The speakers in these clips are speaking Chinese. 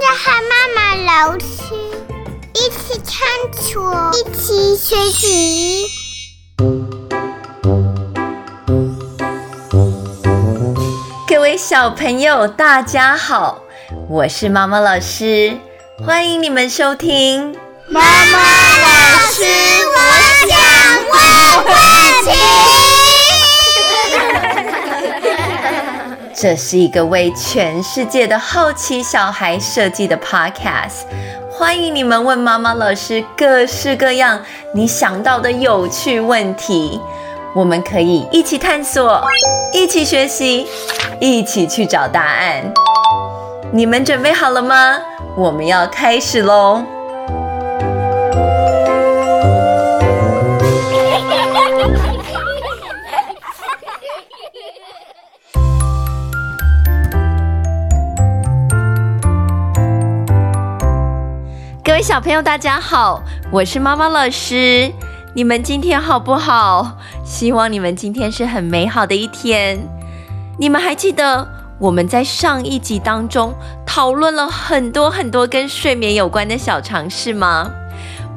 着和妈妈老师一起看书，一起学习。各位小朋友，大家好，我是妈妈老师，欢迎你们收听妈妈老师，我想问问题。这是一个为全世界的好奇小孩设计的 podcast，欢迎你们问妈妈老师各式各样你想到的有趣问题，我们可以一起探索，一起学习，一起去找答案。你们准备好了吗？我们要开始喽！各位小朋友，大家好，我是妈妈老师。你们今天好不好？希望你们今天是很美好的一天。你们还记得我们在上一集当中讨论了很多很多跟睡眠有关的小常识吗？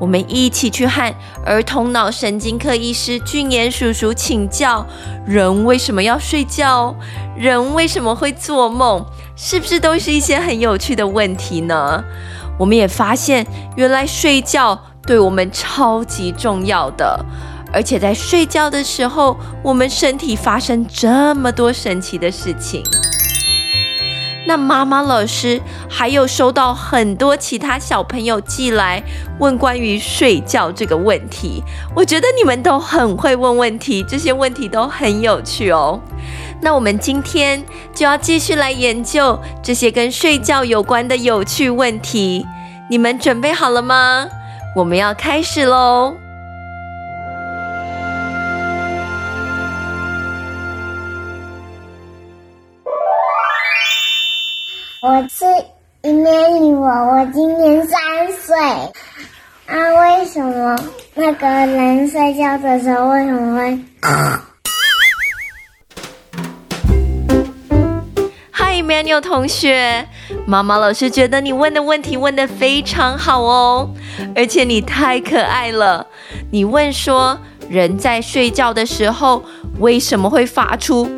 我们一起去和儿童脑神经科医师俊彦叔叔请教：人为什么要睡觉？人为什么会做梦？是不是都是一些很有趣的问题呢？我们也发现，原来睡觉对我们超级重要的，而且在睡觉的时候，我们身体发生这么多神奇的事情。那妈妈老师还有收到很多其他小朋友寄来问关于睡觉这个问题，我觉得你们都很会问问题，这些问题都很有趣哦。那我们今天就要继续来研究这些跟睡觉有关的有趣问题，你们准备好了吗？我们要开始喽！我是一年女王，我今年三岁。啊，为什么那个人睡觉的时候为什么会 ？Emmanuel 同学，妈妈老师觉得你问的问题问得非常好哦，而且你太可爱了。你问说，人在睡觉的时候为什么会发出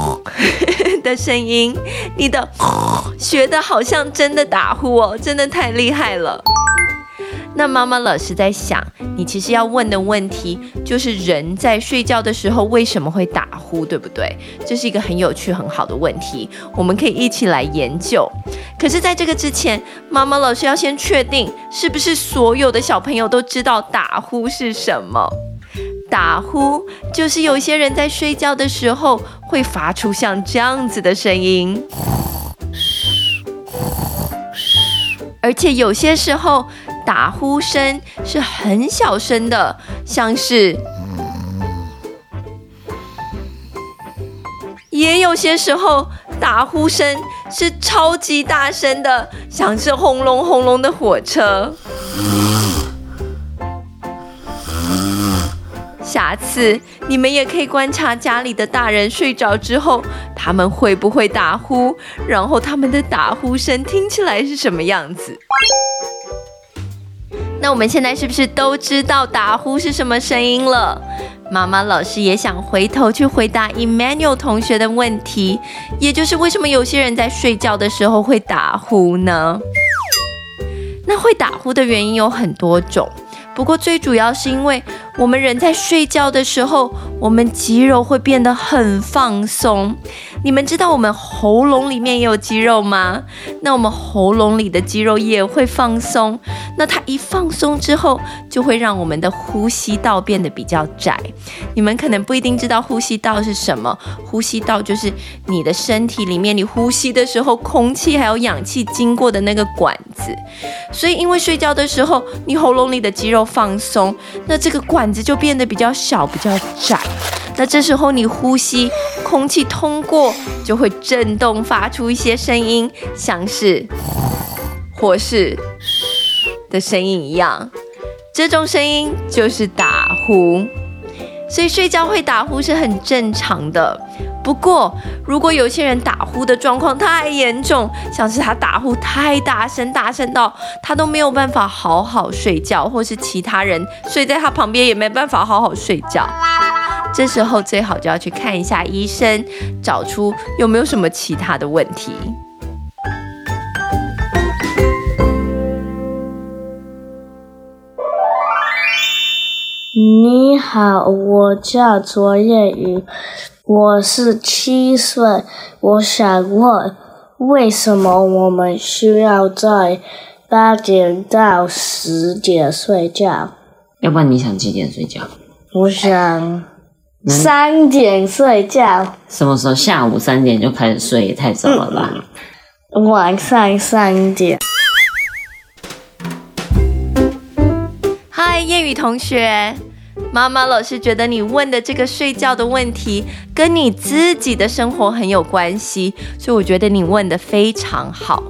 的声音？你的 学的好像真的打呼哦，真的太厉害了。那妈妈老师在想，你其实要问的问题就是人在睡觉的时候为什么会打呼，对不对？这是一个很有趣、很好的问题，我们可以一起来研究。可是，在这个之前，妈妈老师要先确定是不是所有的小朋友都知道打呼是什么？打呼就是有些人在睡觉的时候会发出像这样子的声音，而且有些时候。打呼声是很小声的，像是；也有些时候打呼声是超级大声的，像是轰隆轰隆的火车。下次你们也可以观察家里的大人睡着之后，他们会不会打呼，然后他们的打呼声听起来是什么样子。那我们现在是不是都知道打呼是什么声音了？妈妈老师也想回头去回答 Emmanuel 同学的问题，也就是为什么有些人在睡觉的时候会打呼呢？那会打呼的原因有很多种，不过最主要是因为我们人在睡觉的时候，我们肌肉会变得很放松。你们知道我们喉咙里面也有肌肉吗？那我们喉咙里的肌肉也会放松。那它一放松之后，就会让我们的呼吸道变得比较窄。你们可能不一定知道呼吸道是什么。呼吸道就是你的身体里面，你呼吸的时候，空气还有氧气经过的那个管子。所以，因为睡觉的时候，你喉咙里的肌肉放松，那这个管子就变得比较小、比较窄。那这时候你呼吸，空气通过就会震动，发出一些声音，像是或是的声音一样。这种声音就是打呼。所以睡觉会打呼是很正常的。不过，如果有些人打呼的状况太严重，像是他打呼太大声，大声到他都没有办法好好睡觉，或是其他人睡在他旁边也没办法好好睡觉，这时候最好就要去看一下医生，找出有没有什么其他的问题。你好，我叫卓谚宇，我是七岁。我想问，为什么我们需要在八点到十点睡觉？要不然你想几点睡觉？我想三点睡觉。什么时候？下午三点就开始睡，也太早了吧？嗯，晚上三点。嗨，谚宇同学。妈妈老师觉得你问的这个睡觉的问题跟你自己的生活很有关系，所以我觉得你问得非常好。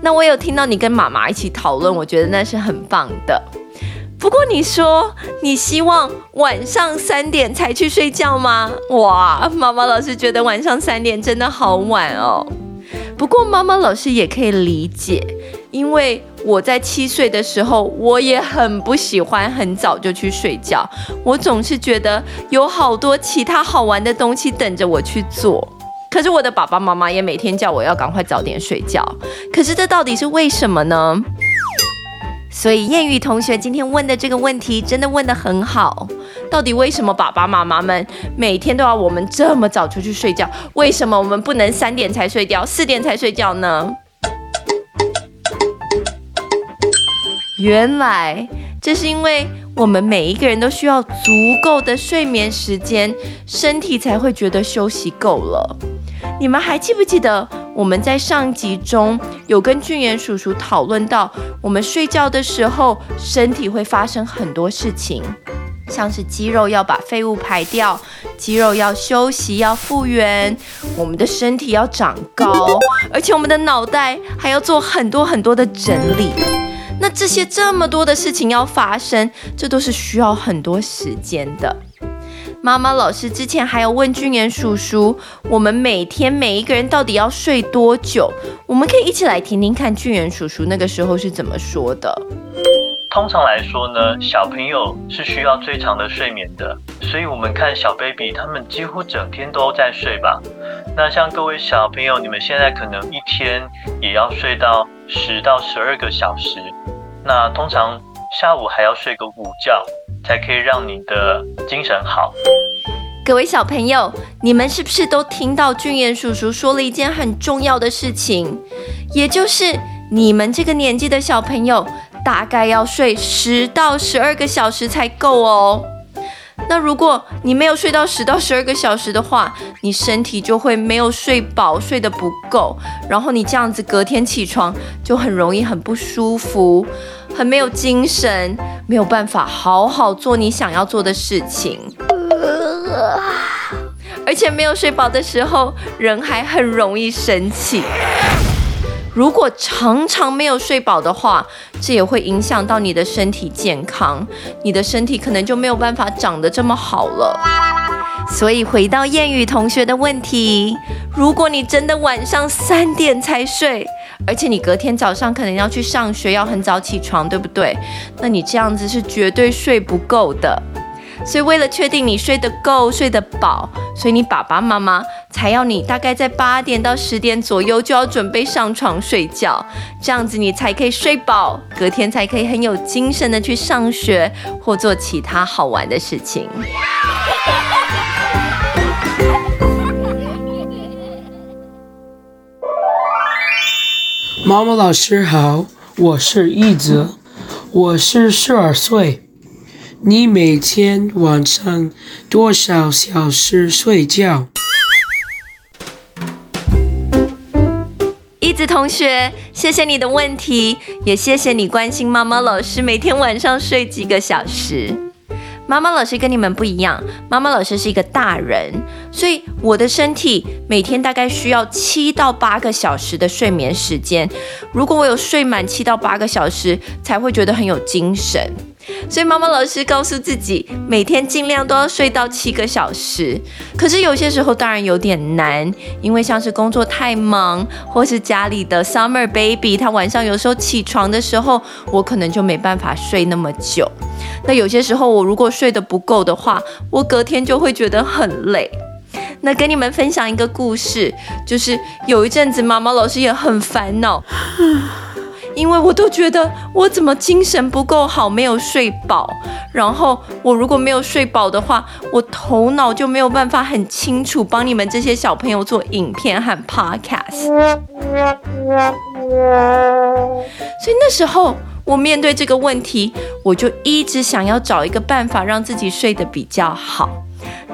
那我有听到你跟妈妈一起讨论，我觉得那是很棒的。不过你说你希望晚上三点才去睡觉吗？哇，妈妈老师觉得晚上三点真的好晚哦。不过妈妈老师也可以理解。因为我在七岁的时候，我也很不喜欢很早就去睡觉。我总是觉得有好多其他好玩的东西等着我去做。可是我的爸爸妈妈也每天叫我要赶快早点睡觉。可是这到底是为什么呢？所以谚宇同学今天问的这个问题真的问得很好。到底为什么爸爸妈妈们每天都要我们这么早出去睡觉？为什么我们不能三点才睡觉，四点才睡觉呢？原来这是因为我们每一个人都需要足够的睡眠时间，身体才会觉得休息够了。你们还记不记得我们在上集中有跟俊彦叔叔讨论到，我们睡觉的时候身体会发生很多事情，像是肌肉要把废物排掉，肌肉要休息要复原，我们的身体要长高，而且我们的脑袋还要做很多很多的整理。这些这么多的事情要发生，这都是需要很多时间的。妈妈老师之前还有问俊言叔叔，我们每天每一个人到底要睡多久？我们可以一起来听听看俊言叔叔那个时候是怎么说的。通常来说呢，小朋友是需要最长的睡眠的，所以我们看小 baby，他们几乎整天都在睡吧。那像各位小朋友，你们现在可能一天也要睡到十到十二个小时。那通常下午还要睡个午觉，才可以让你的精神好。各位小朋友，你们是不是都听到俊彦叔叔说了一件很重要的事情？也就是你们这个年纪的小朋友，大概要睡十到十二个小时才够哦。那如果你没有睡到十到十二个小时的话，你身体就会没有睡饱，睡得不够，然后你这样子隔天起床就很容易很不舒服，很没有精神，没有办法好好做你想要做的事情，而且没有睡饱的时候，人还很容易生气。如果常常没有睡饱的话，这也会影响到你的身体健康，你的身体可能就没有办法长得这么好了。所以回到谚语同学的问题，如果你真的晚上三点才睡，而且你隔天早上可能要去上学，要很早起床，对不对？那你这样子是绝对睡不够的。所以为了确定你睡得够、睡得饱，所以你爸爸妈妈才要你大概在八点到十点左右就要准备上床睡觉，这样子你才可以睡饱，隔天才可以很有精神的去上学或做其他好玩的事情。妈妈老师好，我是一泽，我是十二岁。你每天晚上多少小时睡觉？一子同学，谢谢你的问题，也谢谢你关心妈妈老师每天晚上睡几个小时。妈妈老师跟你们不一样，妈妈老师是一个大人，所以我的身体每天大概需要七到八个小时的睡眠时间。如果我有睡满七到八个小时，才会觉得很有精神。所以妈妈老师告诉自己，每天尽量都要睡到七个小时。可是有些时候当然有点难，因为像是工作太忙，或是家里的 summer baby，他晚上有时候起床的时候，我可能就没办法睡那么久。那有些时候我如果睡得不够的话，我隔天就会觉得很累。那跟你们分享一个故事，就是有一阵子妈妈老师也很烦恼。因为我都觉得我怎么精神不够好，没有睡饱。然后我如果没有睡饱的话，我头脑就没有办法很清楚帮你们这些小朋友做影片和 podcast。所以那时候我面对这个问题，我就一直想要找一个办法让自己睡得比较好。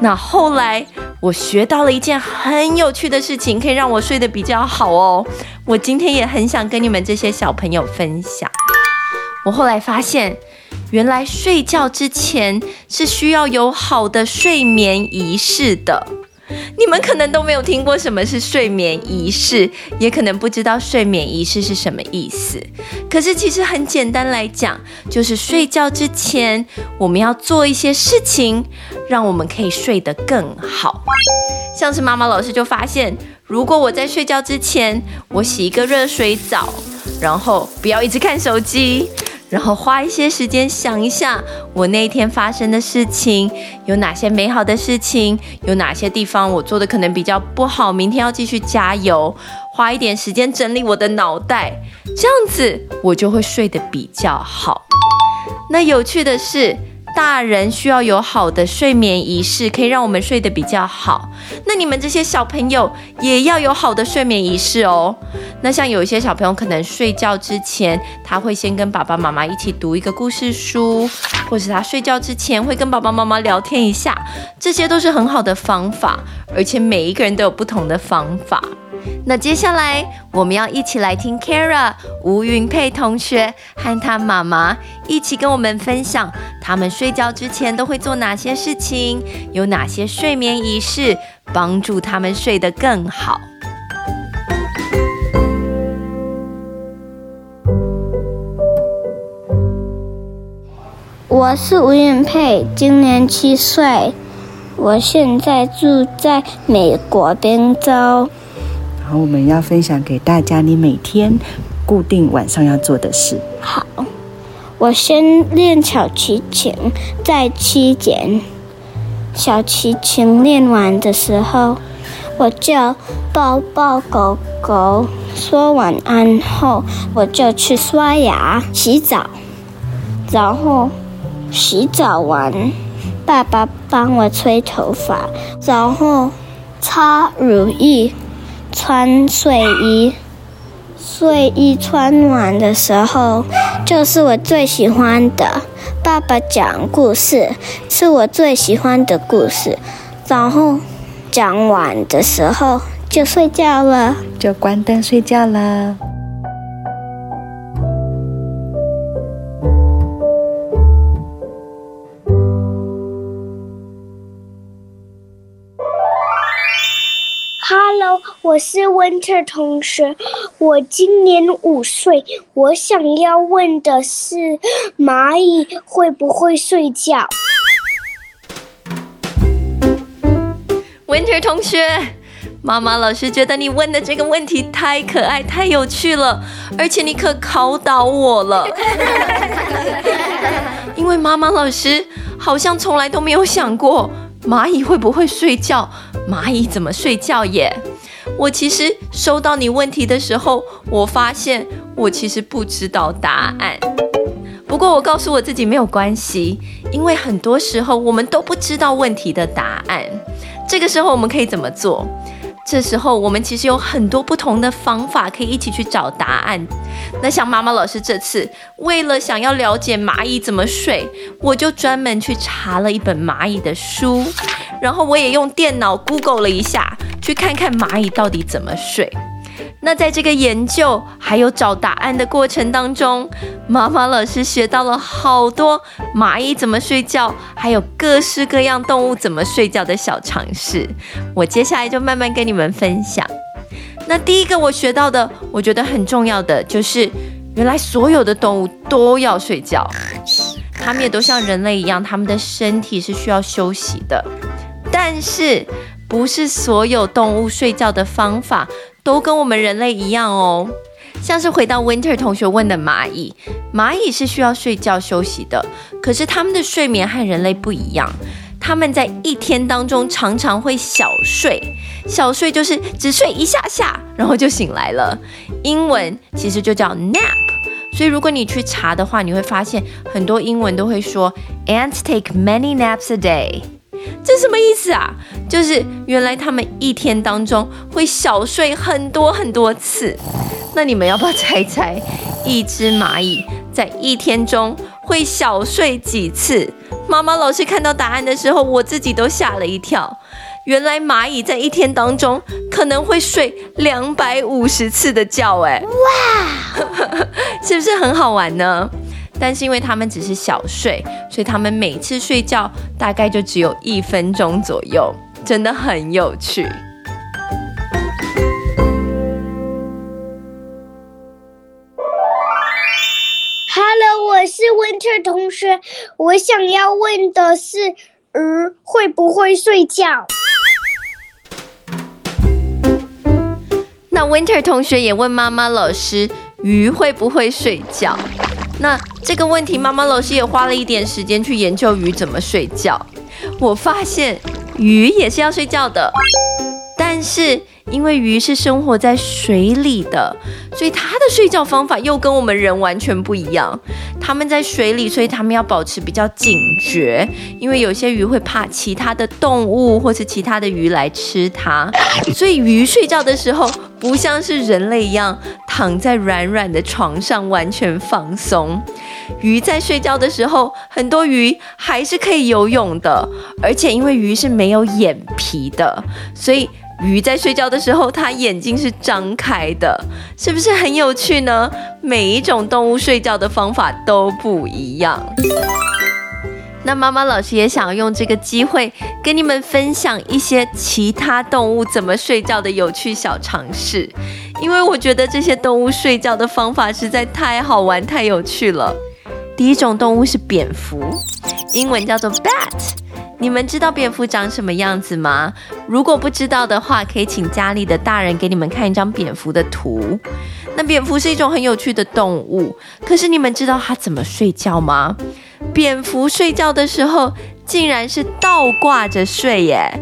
那后来我学到了一件很有趣的事情，可以让我睡得比较好哦。我今天也很想跟你们这些小朋友分享。我后来发现，原来睡觉之前是需要有好的睡眠仪式的。你们可能都没有听过什么是睡眠仪式，也可能不知道睡眠仪式是什么意思。可是其实很简单来讲，就是睡觉之前我们要做一些事情，让我们可以睡得更好。像是妈妈老师就发现，如果我在睡觉之前，我洗一个热水澡，然后不要一直看手机。然后花一些时间想一下，我那一天发生的事情有哪些美好的事情，有哪些地方我做的可能比较不好，明天要继续加油。花一点时间整理我的脑袋，这样子我就会睡得比较好。那有趣的是，大人需要有好的睡眠仪式，可以让我们睡得比较好。那你们这些小朋友也要有好的睡眠仪式哦。那像有一些小朋友可能睡觉之前，他会先跟爸爸妈妈一起读一个故事书，或是他睡觉之前会跟爸爸妈妈聊天一下，这些都是很好的方法，而且每一个人都有不同的方法。那接下来我们要一起来听 Kara 吴云佩同学和他妈妈一起跟我们分享，他们睡觉之前都会做哪些事情，有哪些睡眠仪式，帮助他们睡得更好。我是吴云佩，今年七岁，我现在住在美国宾州。然后我们要分享给大家，你每天固定晚上要做的事。好，我先练小提琴，在七点。小提琴练完的时候，我就抱抱狗狗，说晚安后，我就去刷牙、洗澡。然后洗澡完，爸爸帮我吹头发，然后擦乳液。穿睡衣，睡衣穿暖的时候，就是我最喜欢的。爸爸讲故事，是我最喜欢的故事。然后讲完的时候就睡觉了，就关灯睡觉了。我是 Winter 同学，我今年五岁。我想要问的是，蚂蚁会不会睡觉？Winter 同学，妈妈老师觉得你问的这个问题太可爱、太有趣了，而且你可考倒我了。因为妈妈老师好像从来都没有想过蚂蚁会不会睡觉，蚂蚁怎么睡觉耶？我其实收到你问题的时候，我发现我其实不知道答案。不过我告诉我自己没有关系，因为很多时候我们都不知道问题的答案。这个时候我们可以怎么做？这时候我们其实有很多不同的方法可以一起去找答案。那像妈妈老师这次为了想要了解蚂蚁怎么睡，我就专门去查了一本蚂蚁的书，然后我也用电脑 Google 了一下。去看看蚂蚁到底怎么睡。那在这个研究还有找答案的过程当中，妈妈老师学到了好多蚂蚁怎么睡觉，还有各式各样动物怎么睡觉的小常识。我接下来就慢慢跟你们分享。那第一个我学到的，我觉得很重要的就是，原来所有的动物都要睡觉。它们也都像人类一样，他们的身体是需要休息的。但是，不是所有动物睡觉的方法都跟我们人类一样哦。像是回到 Winter 同学问的蚂蚁，蚂蚁是需要睡觉休息的，可是他们的睡眠和人类不一样。他们在一天当中常常会小睡，小睡就是只睡一下下，然后就醒来了。英文其实就叫 nap。所以如果你去查的话，你会发现很多英文都会说 Ants take many naps a day。这什么意思啊？就是原来他们一天当中会小睡很多很多次。那你们要不要猜猜，一只蚂蚁在一天中会小睡几次？妈妈老师看到答案的时候，我自己都吓了一跳。原来蚂蚁在一天当中可能会睡两百五十次的觉，哎，哇，是不是很好玩呢？但是因为他们只是小睡，所以他们每次睡觉大概就只有一分钟左右，真的很有趣。Hello，我是 Winter 同学，我想要问的是，鱼会不会睡觉？那 Winter 同学也问妈妈老师，鱼会不会睡觉？那这个问题，妈妈老师也花了一点时间去研究鱼怎么睡觉。我发现鱼也是要睡觉的，但是。因为鱼是生活在水里的，所以它的睡觉方法又跟我们人完全不一样。它们在水里，所以它们要保持比较警觉，因为有些鱼会怕其他的动物或是其他的鱼来吃它。所以鱼睡觉的时候，不像是人类一样躺在软软的床上完全放松。鱼在睡觉的时候，很多鱼还是可以游泳的，而且因为鱼是没有眼皮的，所以。鱼在睡觉的时候，它眼睛是张开的，是不是很有趣呢？每一种动物睡觉的方法都不一样。那妈妈老师也想用这个机会跟你们分享一些其他动物怎么睡觉的有趣小常识，因为我觉得这些动物睡觉的方法实在太好玩、太有趣了。第一种动物是蝙蝠，英文叫做 bat。你们知道蝙蝠长什么样子吗？如果不知道的话，可以请家里的大人给你们看一张蝙蝠的图。那蝙蝠是一种很有趣的动物，可是你们知道它怎么睡觉吗？蝙蝠睡觉的时候竟然是倒挂着睡耶，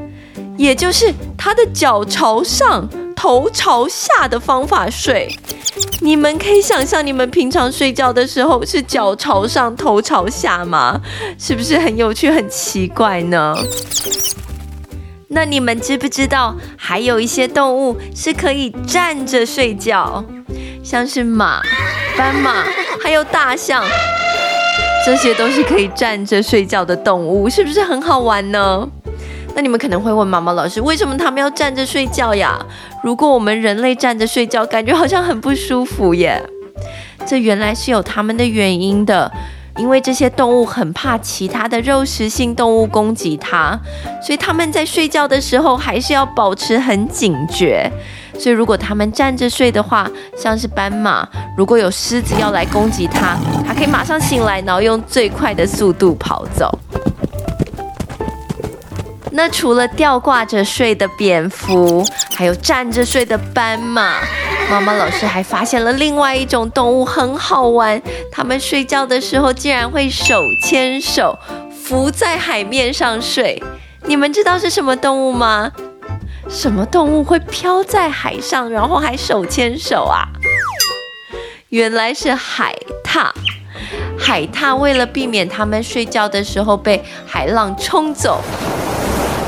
也就是它的脚朝上，头朝下的方法睡。你们可以想象，你们平常睡觉的时候是脚朝上、头朝下吗？是不是很有趣、很奇怪呢？那你们知不知道，还有一些动物是可以站着睡觉，像是马、斑马，还有大象，这些都是可以站着睡觉的动物，是不是很好玩呢？那你们可能会问毛毛老师，为什么他们要站着睡觉呀？如果我们人类站着睡觉，感觉好像很不舒服耶。这原来是有他们的原因的，因为这些动物很怕其他的肉食性动物攻击它，所以他们在睡觉的时候还是要保持很警觉。所以如果他们站着睡的话，像是斑马，如果有狮子要来攻击它，它可以马上醒来，然后用最快的速度跑走。那除了吊挂着睡的蝙蝠，还有站着睡的斑马，妈妈老师还发现了另外一种动物很好玩，它们睡觉的时候竟然会手牵手浮在海面上睡。你们知道是什么动物吗？什么动物会飘在海上，然后还手牵手啊？原来是海獭。海獭为了避免它们睡觉的时候被海浪冲走。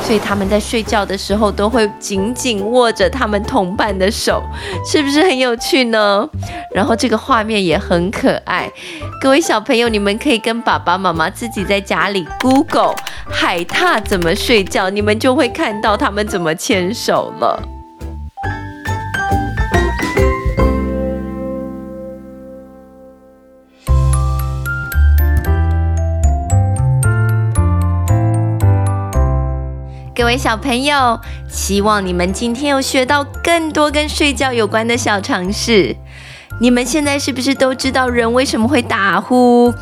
所以他们在睡觉的时候都会紧紧握着他们同伴的手，是不是很有趣呢？然后这个画面也很可爱。各位小朋友，你们可以跟爸爸妈妈自己在家里 Google 海獭怎么睡觉，你们就会看到他们怎么牵手了。各位小朋友，希望你们今天有学到更多跟睡觉有关的小常识。你们现在是不是都知道人为什么会打呼？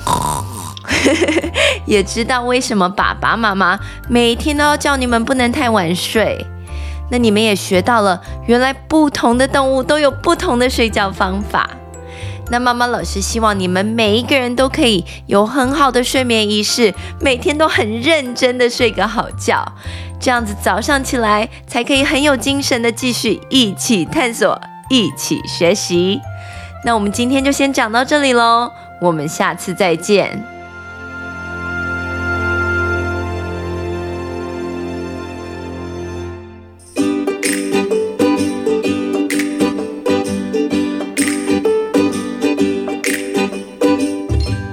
也知道为什么爸爸妈妈每天都要叫你们不能太晚睡。那你们也学到了，原来不同的动物都有不同的睡觉方法。那妈妈老师希望你们每一个人都可以有很好的睡眠仪式，每天都很认真的睡个好觉，这样子早上起来才可以很有精神的继续一起探索，一起学习。那我们今天就先讲到这里喽，我们下次再见。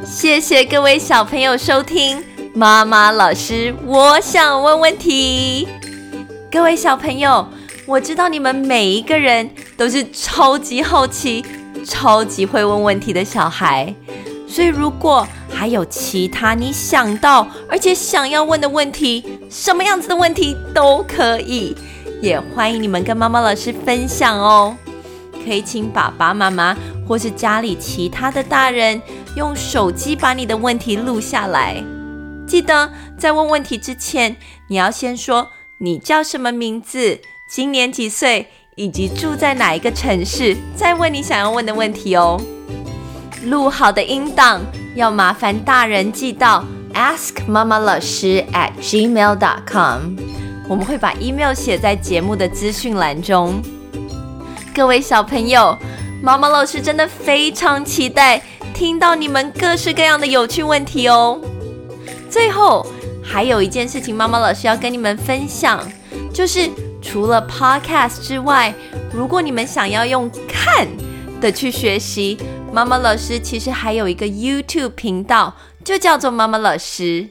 谢谢各位小朋友收听妈妈老师，我想问问题。各位小朋友，我知道你们每一个人都是超级好奇。超级会问问题的小孩，所以如果还有其他你想到而且想要问的问题，什么样子的问题都可以，也欢迎你们跟妈妈老师分享哦。可以请爸爸妈妈或是家里其他的大人用手机把你的问题录下来。记得在问问题之前，你要先说你叫什么名字，今年几岁。以及住在哪一个城市？再问你想要问的问题哦。录好的音档要麻烦大人寄到 ask mama 老师 at gmail dot com，我们会把 email 写在节目的资讯栏中。各位小朋友，妈妈老师真的非常期待听到你们各式各样的有趣问题哦。最后还有一件事情，妈妈老师要跟你们分享，就是。除了 Podcast 之外，如果你们想要用看的去学习，妈妈老师其实还有一个 YouTube 频道，就叫做妈妈老师。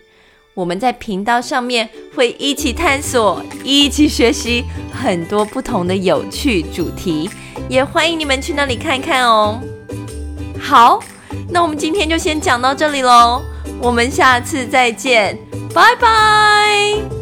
我们在频道上面会一起探索、一起学习很多不同的有趣主题，也欢迎你们去那里看看哦。好，那我们今天就先讲到这里喽，我们下次再见，拜拜。